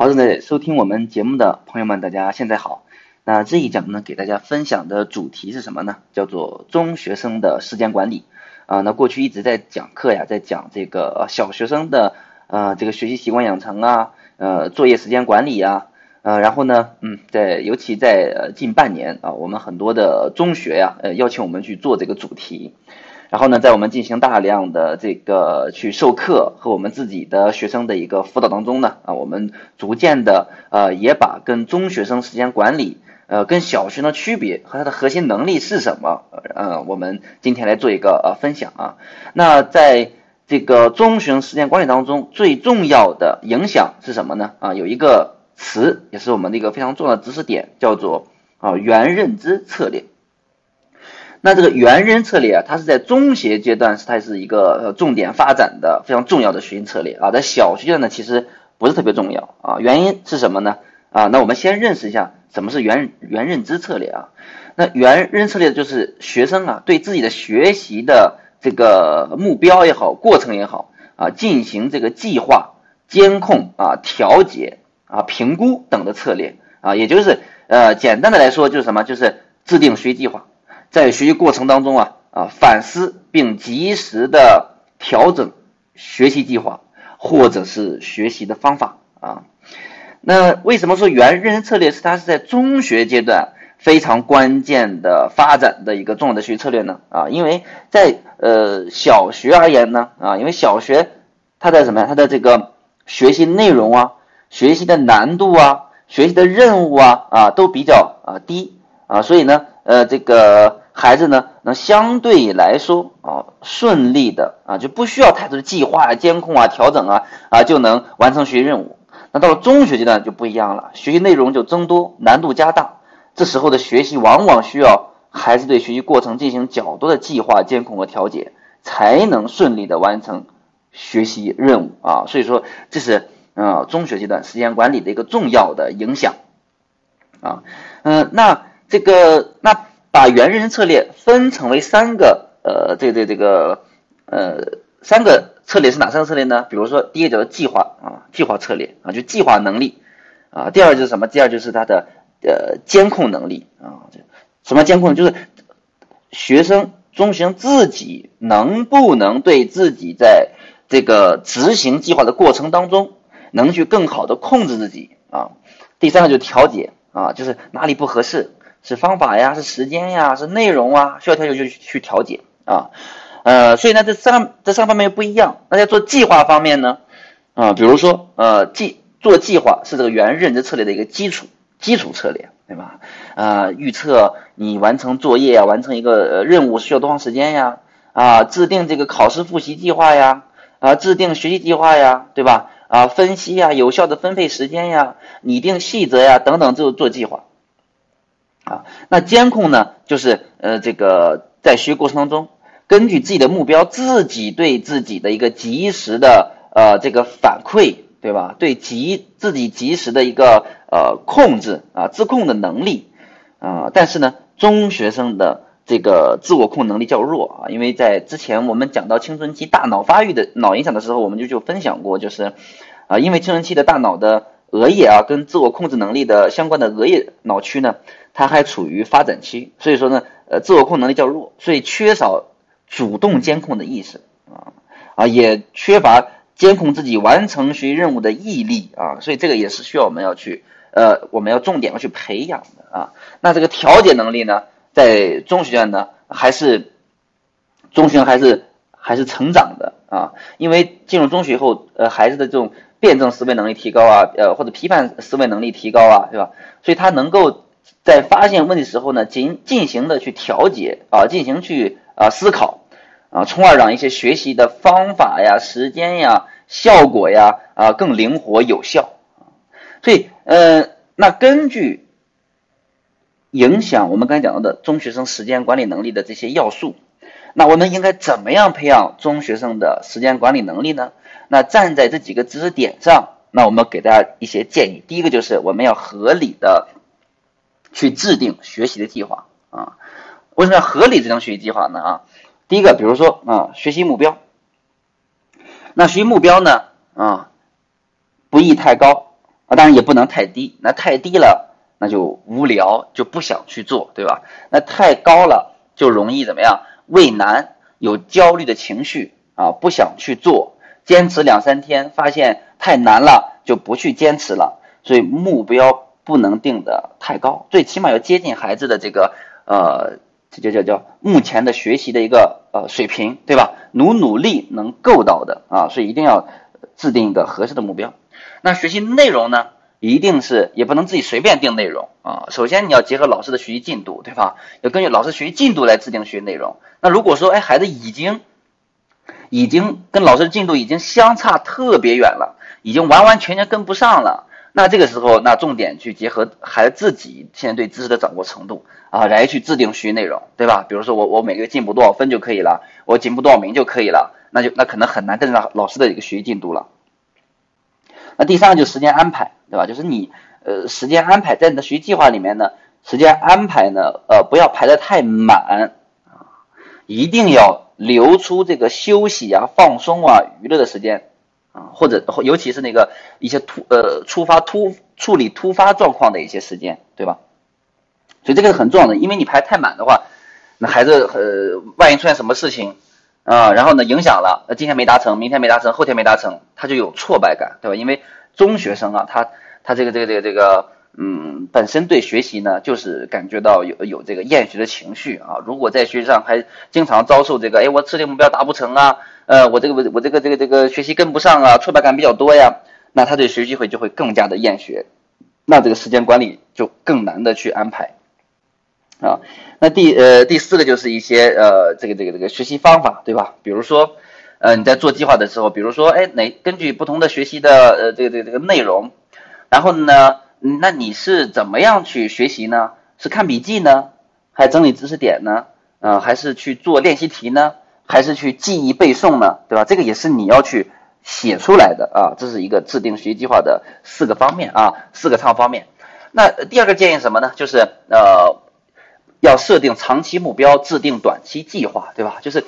好，正在收听我们节目的朋友们，大家现在好。那这一讲呢，给大家分享的主题是什么呢？叫做中学生的时间管理啊。那过去一直在讲课呀，在讲这个小学生的呃这个学习习惯养成啊，呃作业时间管理呀，呃然后呢，嗯，在尤其在近半年啊，我们很多的中学呀，呃邀请我们去做这个主题。然后呢，在我们进行大量的这个去授课和我们自己的学生的一个辅导当中呢，啊，我们逐渐的呃也把跟中学生时间管理，呃，跟小学的区别和它的核心能力是什么，呃，我们今天来做一个呃分享啊。那在这个中学生时间管理当中，最重要的影响是什么呢？啊，有一个词也是我们的一个非常重要的知识点，叫做啊原认知策略。那这个原认策略啊，它是在中学阶段是它是一个重点发展的非常重要的学习策略啊，在小学阶段呢其实不是特别重要啊，原因是什么呢？啊，那我们先认识一下什么是原原认知策略啊。那原认策略就是学生啊对自己的学习的这个目标也好，过程也好啊，进行这个计划、监控啊、调节啊、评估等的策略啊，也就是呃简单的来说就是什么？就是制定学习计划。在学习过程当中啊啊反思并及时的调整学习计划或者是学习的方法啊。那为什么说原认知策略是它是在中学阶段非常关键的发展的一个重要的学习策略呢？啊，因为在呃小学而言呢啊，因为小学它的什么呀？它的这个学习内容啊、学习的难度啊、学习的任务啊啊都比较啊低啊，所以呢呃这个。孩子呢，能相对来说啊顺利的啊就不需要太多的计划、啊监控啊、调整啊啊就能完成学习任务。那到了中学阶段就不一样了，学习内容就增多，难度加大。这时候的学习往往需要孩子对学习过程进行较多的计划、监控和调节，才能顺利的完成学习任务啊。所以说，这是呃中学阶段时间管理的一个重要的影响啊。嗯，那这个那。把原认知策略分成为三个，呃，这这这个，呃，三个策略是哪三个策略呢？比如说，第一个叫做计划啊，计划策略啊，就计划能力啊。第二就是什么？第二就是他的呃监控能力啊。什么监控？就是学生中学生自己能不能对自己在这个执行计划的过程当中，能去更好的控制自己啊。第三个就是调节啊，就是哪里不合适。是方法呀，是时间呀，是内容啊，需要调节就去调节啊，呃，所以呢，这三这三方面不一样。那在做计划方面呢，啊，比如说呃，计做计划是这个原认知策略的一个基础基础策略，对吧？啊，预测你完成作业啊，完成一个任务需要多长时间呀？啊，制定这个考试复习计划呀，啊，制定学习计划呀，对吧？啊，分析呀，有效的分配时间呀，拟定细则呀，等等，就做计划。啊，那监控呢？就是呃，这个在学习过程当中，根据自己的目标，自己对自己的一个及时的呃这个反馈，对吧？对及自己及时的一个呃控制啊，自控的能力啊。但是呢，中学生的这个自我控能力较弱啊，因为在之前我们讲到青春期大脑发育的脑影响的时候，我们就就分享过，就是啊，因为青春期的大脑的额叶啊，跟自我控制能力的相关的额叶脑区呢。它还处于发展期，所以说呢，呃，自我控能力较弱，所以缺少主动监控的意识啊啊，也缺乏监控自己完成学习任务的毅力啊，所以这个也是需要我们要去呃，我们要重点要去培养的啊。那这个调节能力呢，在中学阶段呢，还是中学还是还是成长的啊，因为进入中学以后，呃，孩子的这种辩证思维能力提高啊，呃，或者批判思维能力提高啊，对吧？所以他能够。在发现问题时候呢，进进行的去调节啊，进行去啊思考啊，从而让一些学习的方法呀、时间呀、效果呀啊更灵活有效所以，呃，那根据影响我们刚才讲到的中学生时间管理能力的这些要素，那我们应该怎么样培养中学生的时间管理能力呢？那站在这几个知识点上，那我们给大家一些建议。第一个就是我们要合理的。去制定学习的计划啊？为什么要合理制定学习计划呢？啊，第一个，比如说啊，学习目标。那学习目标呢？啊，不宜太高啊，当然也不能太低，那太低了那就无聊，就不想去做，对吧？那太高了就容易怎么样？畏难，有焦虑的情绪啊，不想去做，坚持两三天发现太难了，就不去坚持了。所以目标不能定的太高，最起码要接近孩子的这个呃，这叫叫叫目前的学习的一个呃水平，对吧？努努力能够到的啊，所以一定要制定一个合适的目标。那学习内容呢，一定是也不能自己随便定内容啊。首先你要结合老师的学习进度，对吧？要根据老师学习进度来制定学习内容。那如果说哎孩子已经已经跟老师的进度已经相差特别远了，已经完完全全跟不上了，那这个时候那重点去结合孩子自己现在对知识的掌握程度啊，来去制定学习内容，对吧？比如说我我每个月进步多少分就可以了，我进步多少名就可以了，那就那可能很难跟上老师的一个学习进度了。那第三个就是时间安排，对吧？就是你呃时间安排在你的学习计划里面呢，时间安排呢呃不要排的太满，一定要留出这个休息啊、放松啊、娱乐的时间啊，或者尤其是那个一些突呃触发突处理突发状况的一些时间，对吧？所以这个是很重要的，因为你排太满的话，那孩子呃万一出现什么事情。啊，然后呢，影响了，那今天没达成，明天没达成，后天没达成，他就有挫败感，对吧？因为中学生啊，他他这个这个这个这个，嗯，本身对学习呢，就是感觉到有有这个厌学的情绪啊。如果在学习上还经常遭受这个，哎，我设定目标达不成啊，呃，我这个我这个这个这个学习跟不上啊，挫败感比较多呀，那他对学习会就会更加的厌学，那这个时间管理就更难的去安排。啊，那第呃第四个就是一些呃这个这个这个学习方法，对吧？比如说，呃你在做计划的时候，比如说，哎哪根据不同的学习的呃这个这个这个内容，然后呢，那你是怎么样去学习呢？是看笔记呢，还整理知识点呢？啊，还是去做练习题呢？还是去记忆背诵呢？对吧？这个也是你要去写出来的啊，这是一个制定学习计划的四个方面啊，四个参考方面。那第二个建议什么呢？就是呃。要设定长期目标，制定短期计划，对吧？就是，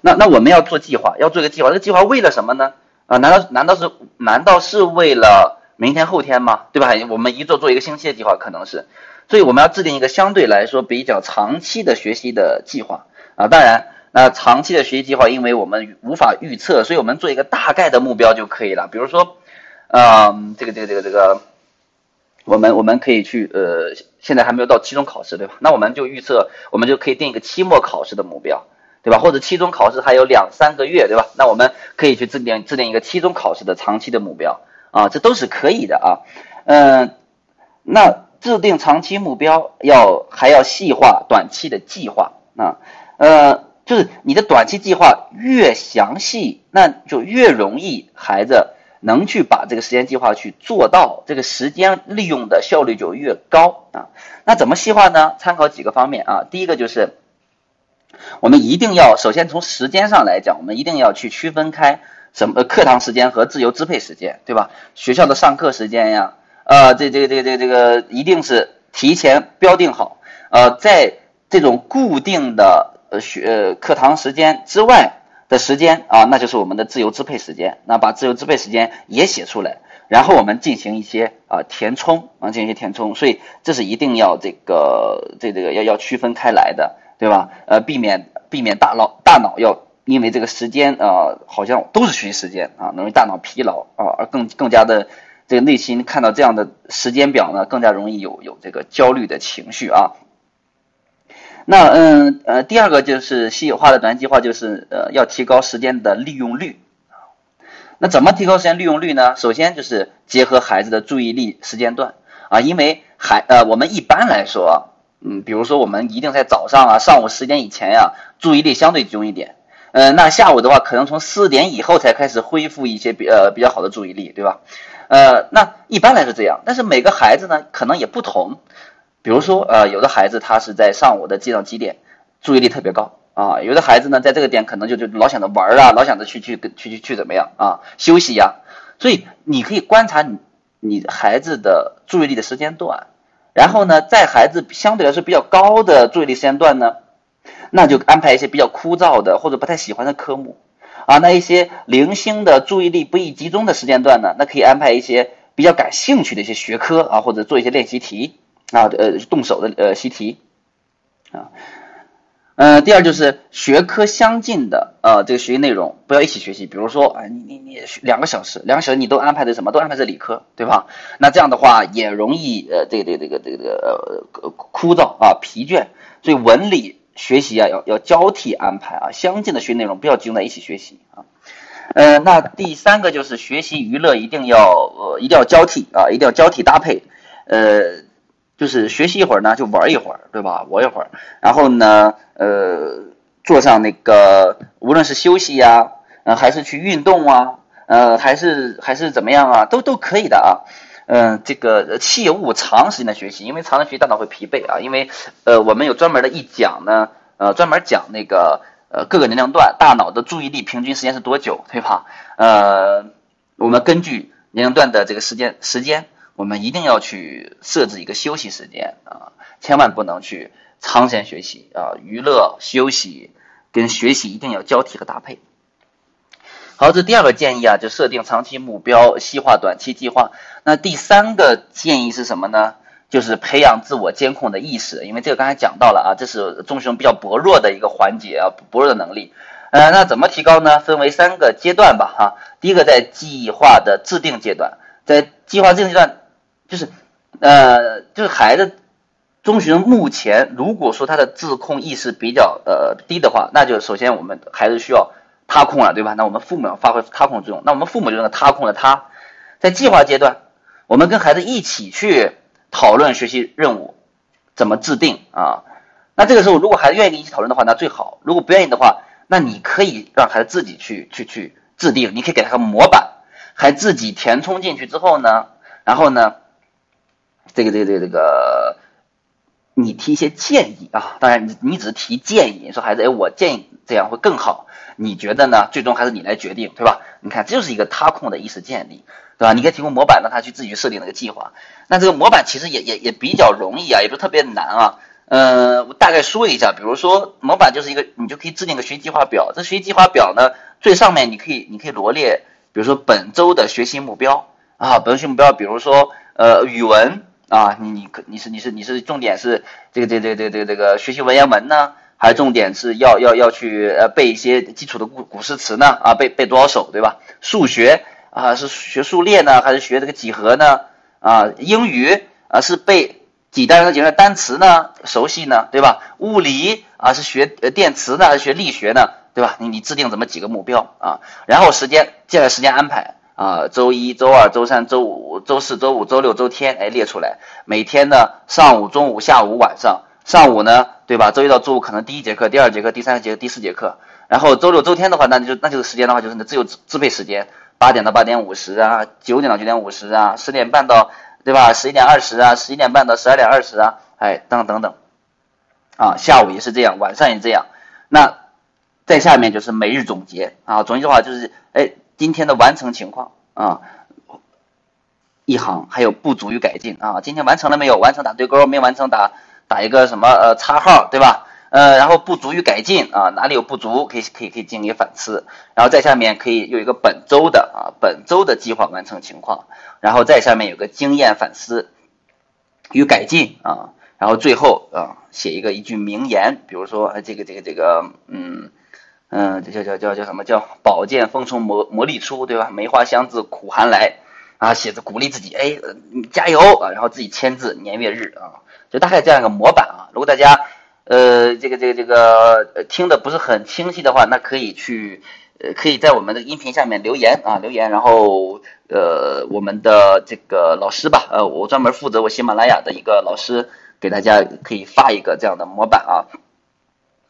那那我们要做计划，要做一个计划，这个计划为了什么呢？啊，难道难道是难道是为了明天后天吗？对吧？我们一做做一个星期的计划，可能是，所以我们要制定一个相对来说比较长期的学习的计划啊。当然，那长期的学习计划，因为我们无法预测，所以我们做一个大概的目标就可以了。比如说，嗯，这个这个这个这个。我们我们可以去呃，现在还没有到期中考试，对吧？那我们就预测，我们就可以定一个期末考试的目标，对吧？或者期中考试还有两三个月，对吧？那我们可以去制定制定一个期中考试的长期的目标啊，这都是可以的啊。嗯，那制定长期目标要还要细化短期的计划啊，呃，就是你的短期计划越详细，那就越容易孩子。能去把这个时间计划去做到，这个时间利用的效率就越高啊。那怎么细化呢？参考几个方面啊。第一个就是，我们一定要首先从时间上来讲，我们一定要去区分开什么课堂时间和自由支配时间，对吧？学校的上课时间呀，呃，这这个这个这个这个一定是提前标定好。呃，在这种固定的呃学课堂时间之外。的时间啊，那就是我们的自由支配时间。那把自由支配时间也写出来，然后我们进行一些啊填充啊，进行一些填充。所以这是一定要这个这这个要要区分开来的，对吧？呃，避免避免大脑大脑要因为这个时间啊，好像都是学习时间啊，容易大脑疲劳啊，而更更加的这个内心看到这样的时间表呢，更加容易有有这个焦虑的情绪啊。那嗯呃，第二个就是细化的短计划，就是呃要提高时间的利用率那怎么提高时间利用率呢？首先就是结合孩子的注意力时间段啊，因为孩呃我们一般来说，嗯，比如说我们一定在早上啊上午十点以前呀，注意力相对集中一点。嗯，那下午的话，可能从四点以后才开始恢复一些比呃比较好的注意力，对吧？呃，那一般来说这样，但是每个孩子呢可能也不同。比如说，呃，有的孩子他是在上午的几点几点，注意力特别高啊。有的孩子呢，在这个点可能就就老想着玩啊，老想着去去去去去怎么样啊，休息呀。所以你可以观察你你孩子的注意力的时间段，然后呢，在孩子相对来说比较高的注意力时间段呢，那就安排一些比较枯燥的或者不太喜欢的科目啊。那一些零星的注意力不易集中的时间段呢，那可以安排一些比较感兴趣的一些学科啊，或者做一些练习题啊，呃，动手的呃习题啊。嗯，第二就是学科相近的呃这个学习内容不要一起学习，比如说啊你你你两个小时，两个小时你都安排的什么都安排在理科，对吧？那这样的话也容易呃这个这个这个这个呃枯燥啊疲倦，所以文理学习啊要要交替安排啊，相近的学内容不要集中在一起学习啊。呃，那第三个就是学习娱乐一定要呃一定要交替啊，一定要交替搭配，呃。就是学习一会儿呢，就玩一会儿，对吧？玩一会儿，然后呢，呃，做上那个，无论是休息呀，呃，还是去运动啊，呃，还是还是怎么样啊，都都可以的啊。嗯，这个切勿长时间的学习，因为长时间学习大脑会疲惫啊。因为呃，我们有专门的一讲呢，呃，专门讲那个呃各个年龄段大脑的注意力平均时间是多久，对吧？呃，我们根据年龄段的这个时间时间。我们一定要去设置一个休息时间啊，千万不能去长时间学习啊，娱乐休息跟学习一定要交替和搭配。好，这第二个建议啊，就设定长期目标，细化短期计划。那第三个建议是什么呢？就是培养自我监控的意识，因为这个刚才讲到了啊，这是中学生比较薄弱的一个环节啊，薄弱的能力。呃，那怎么提高呢？分为三个阶段吧，哈。第一个在计划的制定阶段，在计划制定阶段。就是，呃，就是孩子，中学目前如果说他的自控意识比较呃低的话，那就首先我们孩子需要他控了，对吧？那我们父母要发挥他控作用。那我们父母就那个他控了他，在计划阶段，我们跟孩子一起去讨论学习任务怎么制定啊。那这个时候，如果孩子愿意跟你一起讨论的话，那最好；如果不愿意的话，那你可以让孩子自己去去去制定，你可以给他个模板，还自己填充进去之后呢，然后呢？这个这个这个这个，你提一些建议啊，当然你你只是提建议，你说孩子，哎，我建议这样会更好，你觉得呢？最终还是你来决定，对吧？你看，这就是一个他控的意识建立，对吧？你可以提供模板，让他去自己去设定那个计划。那这个模板其实也也也比较容易啊，也不是特别难啊。呃，我大概说一下，比如说模板就是一个，你就可以制定个学习计划表。这学习计划表呢，最上面你可以你可以罗列，比如说本周的学习目标啊，本周学习目标，比如说呃语文。啊，你你可你是你是你是重点是这个这个这个这这这个学习文言文呢，还是重点是要要要去呃背一些基础的古古诗词呢？啊，背背多少首对吧？数学啊是学数列呢，还是学这个几何呢？啊，英语啊是背几单元的几个单词呢？熟悉呢对吧？物理啊是学呃电磁呢还是学力学呢对吧？你你制定怎么几个目标啊？然后时间接下来时间安排。啊，周一、周二、周三、周五、周四周五、周六、周天，哎，列出来。每天呢，上午、中午、下午、晚上。上午呢，对吧？周一到周五可能第一节课、第二节课、第三节课、第四节课。然后周六、周天的话，那就那就是时间的话，就是你自由支支配时间，八点到八点五十啊，九点到九点五十啊，十点半到对吧？十一点二十啊，十一点半到十二点二十啊，哎，等等等。啊，下午也是这样，晚上也这样。那在下面就是每日总结啊，总结的话就是哎。今天的完成情况啊，一行还有不足与改进啊。今天完成了没有？完成打对勾，没完成打打一个什么呃叉号，对吧？呃，然后不足与改进啊，哪里有不足可以可以可以进行一个反思。然后在下面可以有一个本周的啊本周的计划完成情况，然后在下面有个经验反思与改进啊，然后最后啊写一个一句名言，比如说这个这个这个嗯。嗯，这叫叫叫叫什么叫宝剑锋从磨磨砺出，对吧？梅花香自苦寒来啊，写着鼓励自己，哎，加油啊，然后自己签字年月日啊，就大概这样一个模板啊。如果大家呃这个这个这个听的不是很清晰的话，那可以去呃可以在我们的音频下面留言啊留言，然后呃我们的这个老师吧，呃我专门负责我喜马拉雅的一个老师给大家可以发一个这样的模板啊。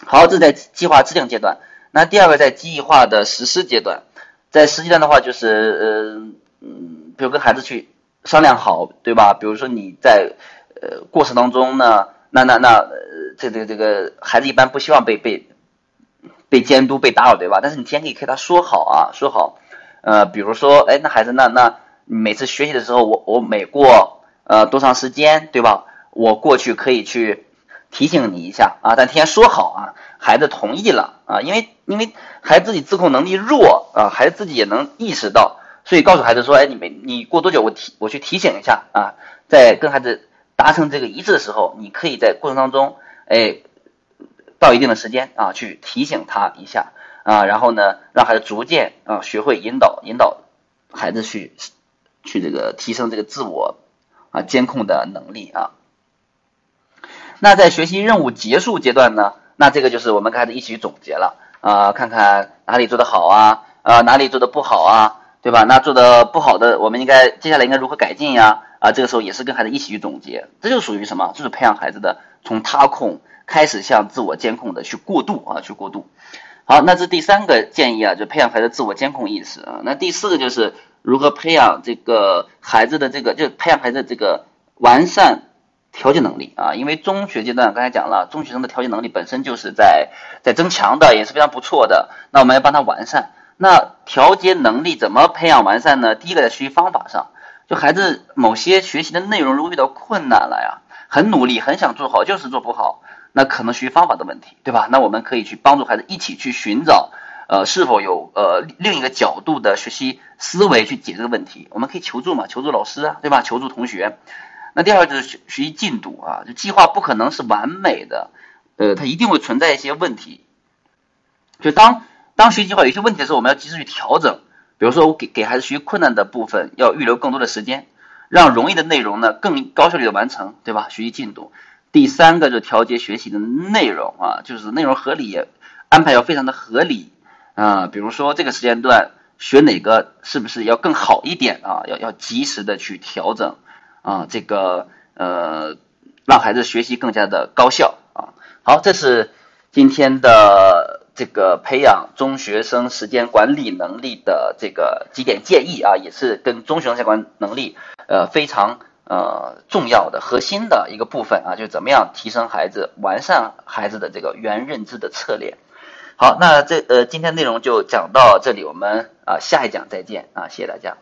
好，这在计划制定阶段。那第二个在计划的实施阶段，在实际上的话就是呃嗯，比如跟孩子去商量好，对吧？比如说你在呃过程当中呢，那那那呃这这个这个孩子一般不希望被被被监督被打扰，对吧？但是你先可以跟他说好啊，说好，呃，比如说，哎，那孩子那那每次学习的时候，我我每过呃多长时间，对吧？我过去可以去提醒你一下啊，但提前说好啊。孩子同意了啊，因为因为孩子自己自控能力弱啊，孩子自己也能意识到，所以告诉孩子说，哎，你没你过多久我提我去提醒一下啊，在跟孩子达成这个一致的时候，你可以在过程当中，哎，到一定的时间啊去提醒他一下啊，然后呢让孩子逐渐啊学会引导引导孩子去去这个提升这个自我啊监控的能力啊。那在学习任务结束阶段呢，那这个就是我们跟孩子一起去总结了啊，看看哪里做得好啊啊哪里做的不好啊。对吧？那做的不好的，我们应该接下来应该如何改进呀？啊，这个时候也是跟孩子一起去总结，这就属于什么？就是培养孩子的从他控开始向自我监控的去过渡啊，去过渡。好，那这第三个建议啊，就培养孩子自我监控意识啊。那第四个就是如何培养这个孩子的这个，就培养孩子这个完善调节能力啊。因为中学阶段刚才讲了，中学生的调节能力本身就是在在增强的，也是非常不错的。那我们要帮他完善。那调节能力怎么培养完善呢？第一个在学习方法上，就孩子某些学习的内容如果遇到困难了呀，很努力很想做好，就是做不好，那可能学习方法的问题，对吧？那我们可以去帮助孩子一起去寻找，呃，是否有呃另一个角度的学习思维去解这个问题。我们可以求助嘛，求助老师啊，对吧？求助同学。那第二个就是学学习进度啊，就计划不可能是完美的，呃，它一定会存在一些问题，就当。当学习计划有些问题的时候，我们要及时去调整。比如说，我给给孩子学习困难的部分要预留更多的时间，让容易的内容呢更高效率的完成，对吧？学习进度。第三个就调节学习的内容啊，就是内容合理安排要非常的合理啊。比如说这个时间段学哪个是不是要更好一点啊？要要及时的去调整啊，这个呃让孩子学习更加的高效啊。好，这是今天的。这个培养中学生时间管理能力的这个几点建议啊，也是跟中学生相关能力呃非常呃重要的核心的一个部分啊，就怎么样提升孩子、完善孩子的这个原认知的策略。好，那这呃今天内容就讲到这里，我们啊下一讲再见啊，谢谢大家。